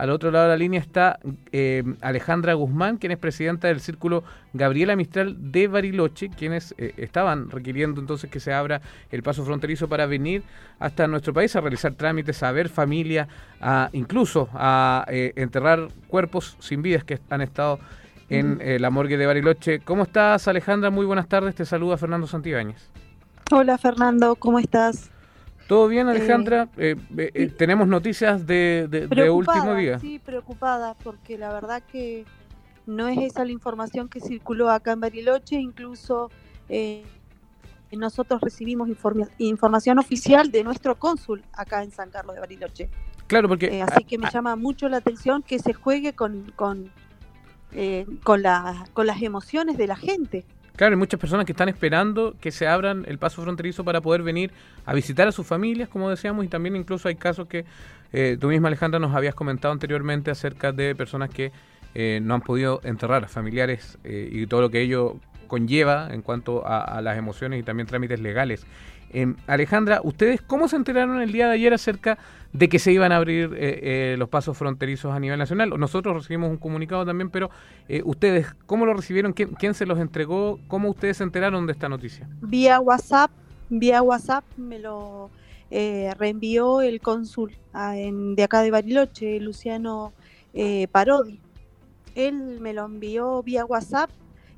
Al otro lado de la línea está eh, Alejandra Guzmán, quien es presidenta del Círculo Gabriela Mistral de Bariloche, quienes eh, estaban requiriendo entonces que se abra el paso fronterizo para venir hasta nuestro país a realizar trámites, a ver familia, a, incluso a eh, enterrar cuerpos sin vidas que han estado en la morgue de Bariloche. ¿Cómo estás, Alejandra? Muy buenas tardes. Te saluda Fernando Santibáñez. Hola, Fernando. ¿Cómo estás? ¿Todo bien, Alejandra? Eh, eh, eh, tenemos noticias de, de, último día. Sí, preocupada, porque la verdad que no es esa la información que circuló acá en Bariloche, incluso nosotros recibimos información oficial de nuestro cónsul acá en San Carlos de Bariloche. Claro, porque... así que me llama mucho la atención que se juegue con, con, con, la, con las emociones de la gente. Claro, hay muchas personas que están esperando que se abran el paso fronterizo para poder venir a visitar a sus familias, como decíamos, y también incluso hay casos que eh, tú misma, Alejandra, nos habías comentado anteriormente acerca de personas que eh, no han podido enterrar a familiares eh, y todo lo que ello conlleva en cuanto a, las emociones y también trámites legales. Em, Alejandra, ¿ustedes cómo se enteraron el día de ayer acerca de que se iban a abrir eh, eh, los pasos fronterizos a nivel nacional? Nosotros recibimos un comunicado también, pero eh, ustedes, ¿cómo lo recibieron? ¿Quién, se los entregó? ¿Cómo ustedes se enteraron de esta noticia? Vía WhatsApp, vía WhatsApp me lo reenvió el cónsul ah, de acá de Bariloche, Luciano Parodi. Él me lo envió vía WhatsApp,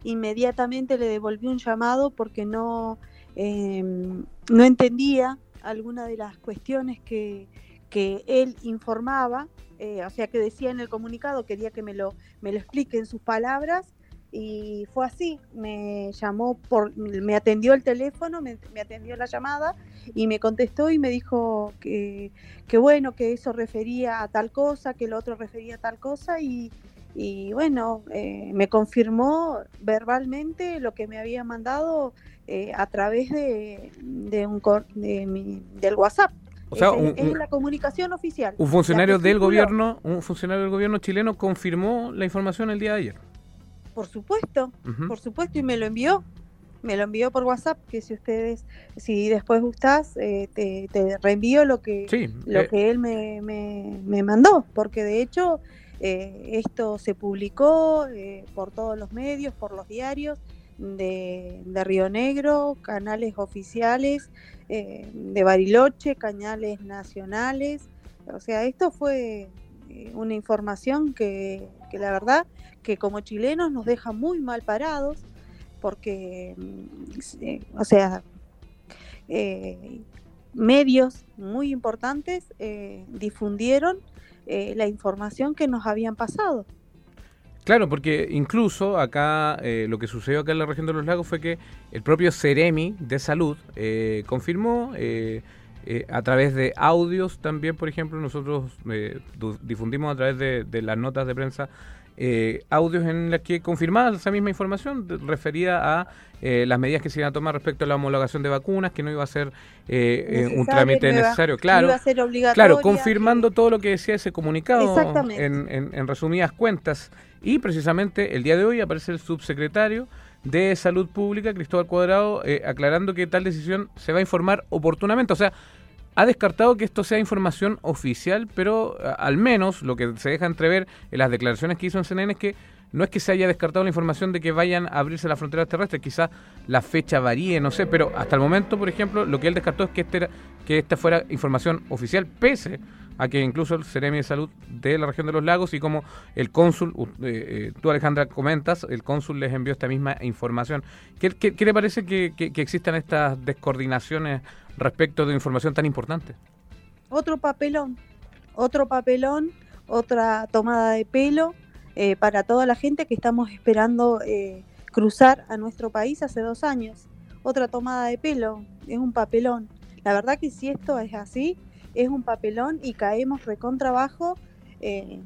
inmediatamente le devolví un llamado porque no Em, no entendía alguna de las cuestiones que, que él informaba, eh, o sea, que decía en el comunicado, quería que me lo, me lo explique en sus palabras, y fue así, me llamó, me atendió el teléfono, me, atendió la llamada y me contestó y me dijo que, que, bueno, que eso refería a tal cosa, que lo otro refería a tal cosa y, y bueno, eh, me confirmó verbalmente lo que me había mandado eh, a través de, de un de del WhatsApp. O sea, es, la comunicación oficial. Un funcionario del gobierno, un funcionario del gobierno chileno confirmó la información el día de ayer. Por supuesto, por supuesto, y me lo envió. Me lo envió por WhatsApp, que si ustedes, si después gustás, eh, te, reenvío lo que, lo eh. que él me, me, me, mandó, porque de hecho esto se publicó por todos los medios, por los diarios, de, Río Negro, canales oficiales eh, de Bariloche, canales nacionales. O sea, esto fue eh, una información que, la verdad que como chilenos nos deja muy mal parados porque, mm, eh, o sea, medios muy importantes difundieron la información que nos habían pasado. Claro, porque incluso acá eh, lo que sucedió acá en la región de los lagos fue que el propio Ceremi de Salud eh, confirmó eh, a través de audios también, por ejemplo, nosotros difundimos a través de, las notas de prensa audios en las que confirmaba esa misma información referida a las medidas que se iban a tomar respecto a la homologación de vacunas, que no iba a ser un trámite necesario, claro, claro, confirmando todo lo que decía ese comunicado en, en resumidas cuentas. Y precisamente el día de hoy aparece el subsecretario de Salud Pública, Cristóbal Cuadrado, eh, aclarando que tal decisión se va a informar oportunamente. O sea, ha descartado que esto sea información oficial, pero al menos lo que se deja entrever en las declaraciones que hizo en CNN es que no es que se haya descartado la información de que vayan a abrirse las fronteras terrestres, quizás la fecha varíe, no sé, pero hasta el momento, por ejemplo, lo que él descartó es que, este que esta fuera información oficial, pese a que incluso el Ceremi de Salud de la región de los lagos y como el cónsul, eh, eh, tú Alejandra comentas, el cónsul les envió esta misma información. ¿Qué, qué, le parece que, existan estas descoordinaciones respecto de información tan importante? Otro papelón, otro papelón, otra tomada de pelo eh, para toda la gente que estamos esperando cruzar a nuestro país hace dos años. Otra tomada de pelo, es un papelón. La verdad que si esto es así, es un papelón y caemos recontrabajo eh,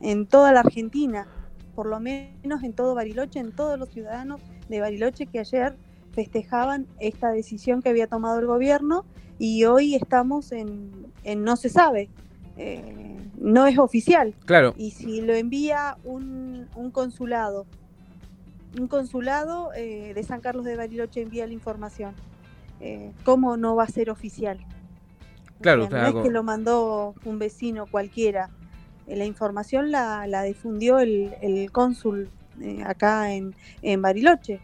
en toda la Argentina, por lo menos en todo Bariloche, en todos los ciudadanos de Bariloche que ayer festejaban esta decisión que había tomado el gobierno y hoy estamos en, no se sabe, eh, no es oficial. Claro. Y si lo envía un, consulado, un consulado eh, de San Carlos de Bariloche envía la información, eh, ¿cómo no va a ser oficial? Claro, no es que lo mandó un vecino cualquiera. la información la, la difundió el, el cónsul acá en, en Bariloche.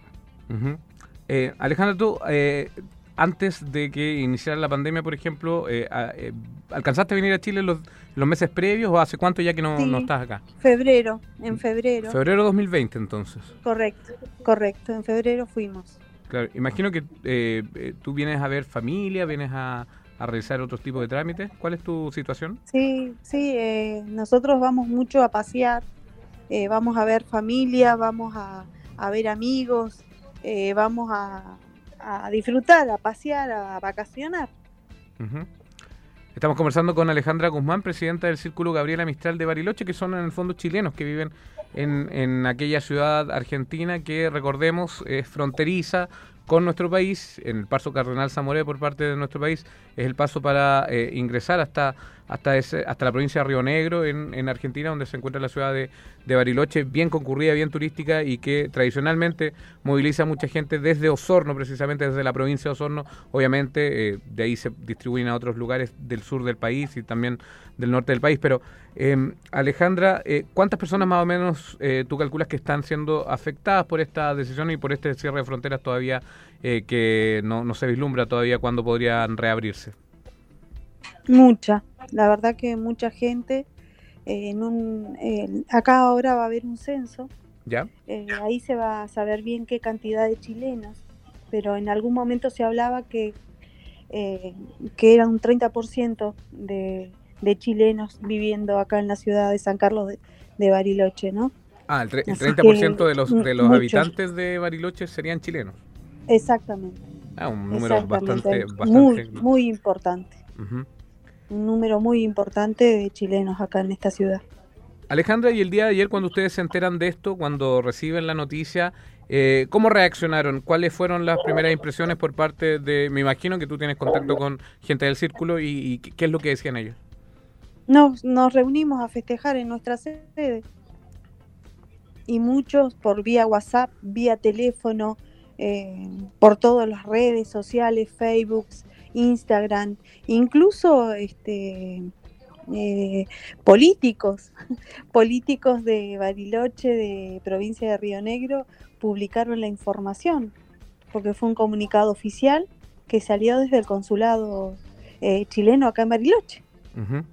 Alejandra, tú antes de que iniciara la pandemia, por ejemplo, eh, eh, ¿alcanzaste a venir a Chile los, los meses previos o hace cuánto ya que no, no, estás acá? Febrero, en febrero. Febrero 2020 entonces. Correcto, correcto, en febrero fuimos. Claro, imagino que eh, tú vienes a ver familia, vienes a, a, realizar otros tipos de trámites. ¿Cuál es tu situación? Sí, sí, nosotros vamos mucho a pasear, vamos a ver familia, vamos a, a ver amigos, vamos a a disfrutar, a pasear, a vacacionar. Estamos conversando con Alejandra Guzmán, presidenta del Círculo Gabriela Mistral de Bariloche, que son en el fondo chilenos que viven en, en aquella ciudad argentina que, recordemos, es fronteriza con nuestro país, en el paso Cardenal Zamoré por parte de nuestro país, es el paso para eh, ingresar hasta hasta ese, hasta la provincia de Río Negro en, en Argentina, donde se encuentra la ciudad de, de, Bariloche, bien concurrida, bien turística y que tradicionalmente moviliza mucha gente desde Osorno, precisamente desde la provincia de Osorno, obviamente eh, de ahí se distribuyen a otros lugares del sur del país y también del norte del país, pero eh, Alejandra, eh, ¿cuántas personas más o menos eh, tú calculas que están siendo afectadas por esta decisión y por este cierre de fronteras todavía eh, que no, no se vislumbra todavía cuándo podrían reabrirse? Mucha, la verdad que mucha gente. Eh, en un, eh, acá ahora va a haber un censo. ¿Ya? Eh, ahí se va a saber bien qué cantidad de chilenos, pero en algún momento se hablaba que, eh, que era un 30% de, de chilenos viviendo acá en la ciudad de San Carlos de, de Bariloche, ¿no? Ah, el, el 30% que, de los, de los habitantes de Bariloche serían chilenos. Exactamente. Ah, un número bastante, bastante... Muy, muy importante. Uh -huh un número muy importante de chilenos acá en esta ciudad. Alejandra, y el día de ayer cuando ustedes se enteran de esto, cuando reciben la noticia, eh, ¿cómo reaccionaron? ¿Cuáles fueron las primeras impresiones por parte de, me imagino que tú tienes contacto con gente del círculo y, y qué es lo que decían ellos? Nos, nos reunimos a festejar en nuestra sede y muchos por vía WhatsApp, vía teléfono, eh, por todas las redes sociales, Facebook, Instagram, incluso este, eh, políticos, políticos de Bariloche, de provincia de Río Negro, publicaron la información, porque fue un comunicado oficial que salió desde el consulado eh, chileno acá en Bariloche. Uh -huh.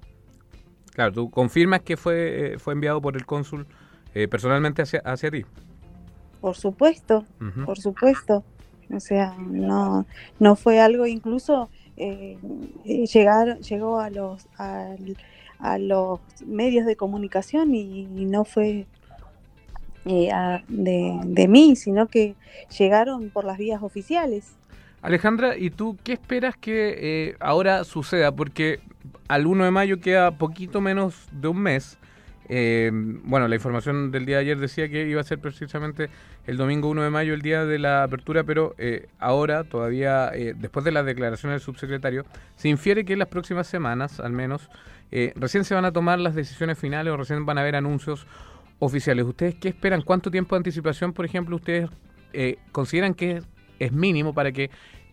Claro, tú confirmas que fue, eh, fue enviado por el cónsul eh, personalmente hacia, hacia ti. Por supuesto, uh -huh. por supuesto. O sea, no, no fue algo incluso eh, llegar, llegó a los, a, a, los medios de comunicación y, no fue eh, de, de mí, sino que llegaron por las vías oficiales. Alejandra, ¿y tú qué esperas que eh, ahora suceda? Porque al 1 de mayo queda poquito menos de un mes. Eh, bueno, la información del día de ayer decía que iba a ser precisamente el domingo 1 de mayo el día de la apertura, pero eh, ahora todavía, eh, después de las declaraciones del subsecretario, se infiere que en las próximas semanas, al menos, eh, recién se van a tomar las decisiones finales o recién van a haber anuncios oficiales. ¿Ustedes qué esperan? ¿Cuánto tiempo de anticipación, por ejemplo, ustedes eh, consideran que es mínimo para que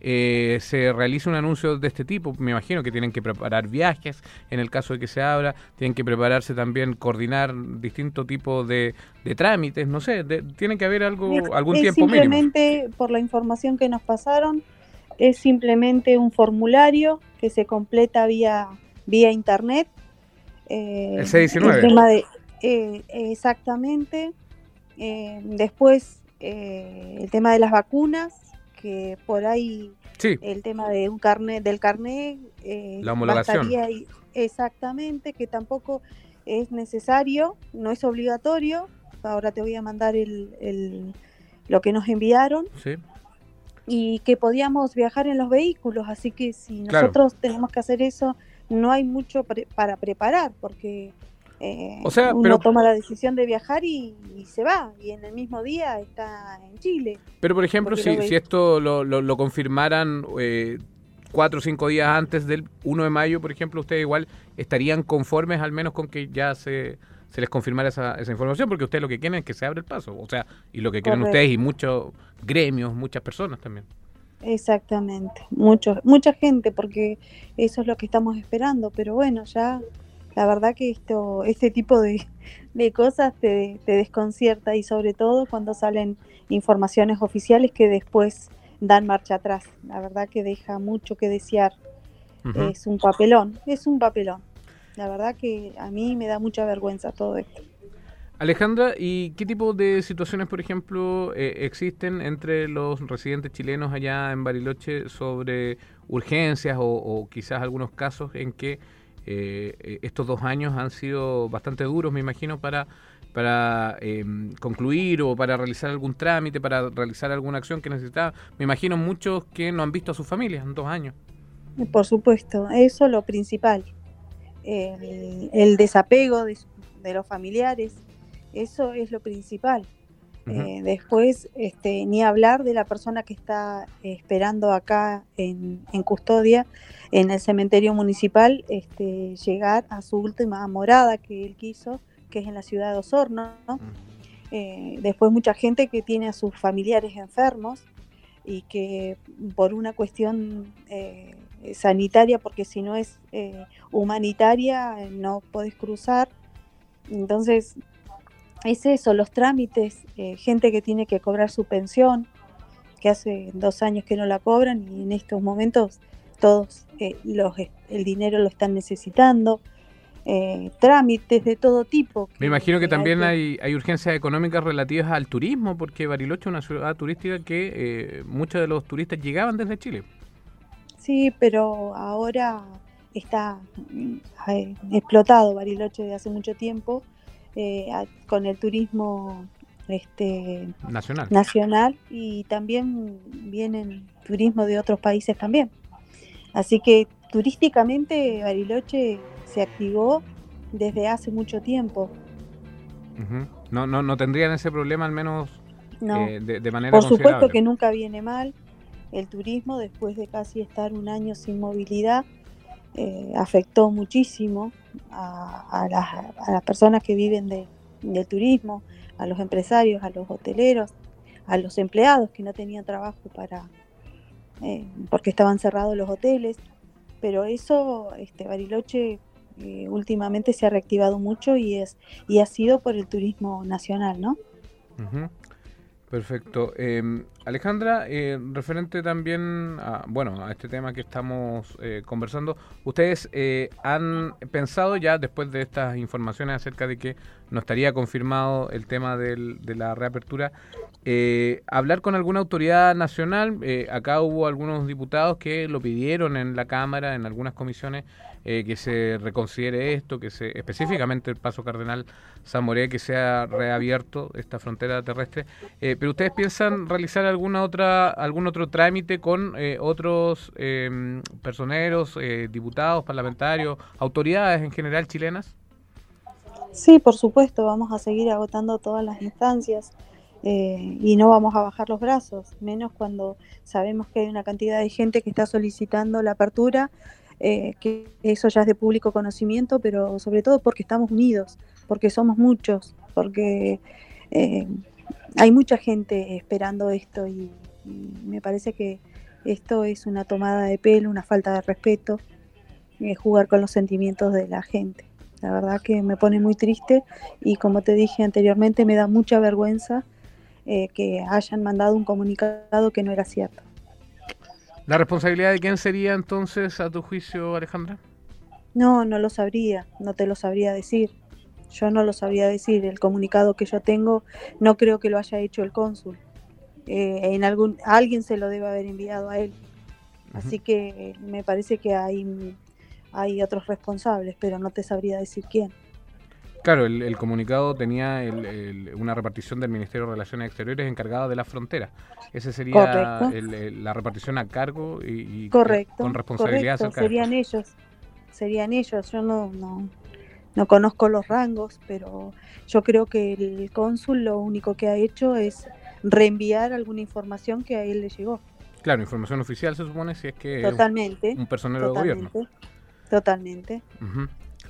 eh, se realice un anuncio de este tipo. Me imagino que tienen que preparar viajes en el caso de que se abra, tienen que prepararse también, coordinar distintos tipos de, de trámites, no sé, de, tiene que haber algo, algún es tiempo simplemente, mínimo. por la información que nos pasaron, es simplemente un formulario que se completa vía, vía internet. Eh, el C19. El tema de, eh, exactamente. Eh, después, el tema de las vacunas que por ahí sí. el tema de un carnet del carnet eh, la homologación ahí, exactamente que tampoco es necesario no es obligatorio ahora te voy a mandar el, el lo que nos enviaron sí. y que podíamos viajar en los vehículos así que si nosotros claro. tenemos que hacer eso no hay mucho pre para preparar porque eh, o sea, uno pero, toma la decisión de viajar y, y, se va, y en el mismo día está en Chile. Pero, por ejemplo, si, si, esto lo, lo, lo confirmaran eh, cuatro o cinco días antes del 1 de mayo, por ejemplo, ustedes igual estarían conformes al menos con que ya se, se les confirmara esa, esa información, porque ustedes lo que quieren es que se abra el paso, o sea, y lo que quieren Correcto. ustedes y muchos gremios, muchas personas también. Exactamente, mucho, mucha gente, porque eso es lo que estamos esperando, pero bueno, ya La verdad que esto, este tipo de, cosas te, desconcierta y sobre todo cuando salen informaciones oficiales que después dan marcha atrás. La verdad que deja mucho que desear. Es un papelón, es un papelón. La verdad que a mí me da mucha vergüenza todo esto. Alejandra, ¿y qué tipo de situaciones, por ejemplo, eh, existen entre los residentes chilenos allá en Bariloche sobre urgencias o, quizás algunos casos en que eh, estos dos años han sido bastante duros, me imagino, para, para em, concluir o para realizar algún trámite, para realizar alguna acción que necesitaba? Me imagino muchos que no han visto a sus familias en dos años. Por supuesto, eso es lo principal. El, desapego de, de los familiares, eso es lo principal. Eh, después, este, ni hablar de la persona que está esperando acá en, custodia, en el cementerio municipal, este, llegar a su última morada que él quiso, que es en la ciudad de Osorno. Eh, después, mucha gente que tiene a sus familiares enfermos y que por una cuestión eh, sanitaria, porque si no es humanitaria, no puedes cruzar. Entonces, es eso, los trámites, eh, gente que tiene que cobrar su pensión, que hace dos años que no la cobran y en estos momentos todos eh, los, el dinero lo están necesitando. Eh, trámites de todo tipo. Me imagino que, también hay, hay, urgencias económicas relativas al turismo, porque Bariloche es una ciudad turística que muchos de los turistas llegaban desde Chile. Sí, pero ahora está mm, explotado Bariloche de hace mucho tiempo eh, con el turismo este, nacional. nacional y también vienen turismo de otros países también. Así que turísticamente Bariloche se activó desde hace mucho tiempo. no, no, no tendrían ese problema al menos eh, de, manera Por supuesto que nunca viene mal el turismo después de casi estar un año sin movilidad eh, afectó muchísimo a, las, personas que viven de, del turismo, a los empresarios, a los hoteleros, a los empleados que no tenían trabajo para eh, porque estaban cerrados los hoteles. Pero eso, este Bariloche eh, últimamente se ha reactivado mucho y es y ha sido por el turismo nacional, ¿no? Perfecto. Em, Alejandra, eh, referente también a, bueno, a este tema que estamos eh, conversando, ¿ustedes eh, han pensado ya, después de estas informaciones acerca de que no estaría confirmado el tema del, de la reapertura, hablar con alguna autoridad nacional? acá hubo algunos diputados que lo pidieron en la Cámara, en algunas comisiones, eh, que se reconsidere esto, que se específicamente el paso cardenal Zamoré, que sea reabierto esta frontera terrestre. Eh, pero ustedes piensan realizar alguna otra algún otro trámite con eh, otros personeros, diputados, parlamentarios, autoridades en general chilenas? Sí, por supuesto, vamos a seguir agotando todas las instancias. y no vamos a bajar los brazos, menos cuando sabemos que hay una cantidad de gente que está solicitando la apertura eh, que eso ya es de público conocimiento, pero sobre todo porque estamos unidos, porque somos muchos, porque eh, hay mucha gente esperando esto y, me parece que esto es una tomada de pelo, una falta de respeto, eh, jugar con los sentimientos de la gente. La verdad que me pone muy triste y como te dije anteriormente me da mucha vergüenza que hayan mandado un comunicado que no era cierto. ¿La responsabilidad de quién sería entonces, a tu juicio, Alejandra? No, no lo sabría, no te lo sabría decir. Yo no lo sabría decir. El comunicado que yo tengo no creo que lo haya hecho el cónsul. Eh, en algún, alguien se lo debe haber enviado a él. Así que me parece que hay, hay otros responsables, pero no te sabría decir quién. Claro, el, comunicado tenía una repartición del Ministerio de Relaciones Exteriores encargada de la frontera. Ese sería la repartición a cargo y, con responsabilidad correcto. Serían ellos, serían ellos. Yo no, no, no conozco los rangos, pero yo creo que el cónsul lo único que ha hecho es reenviar alguna información que a él le llegó. Claro, información oficial se supone si es que totalmente, un personero de gobierno. Totalmente.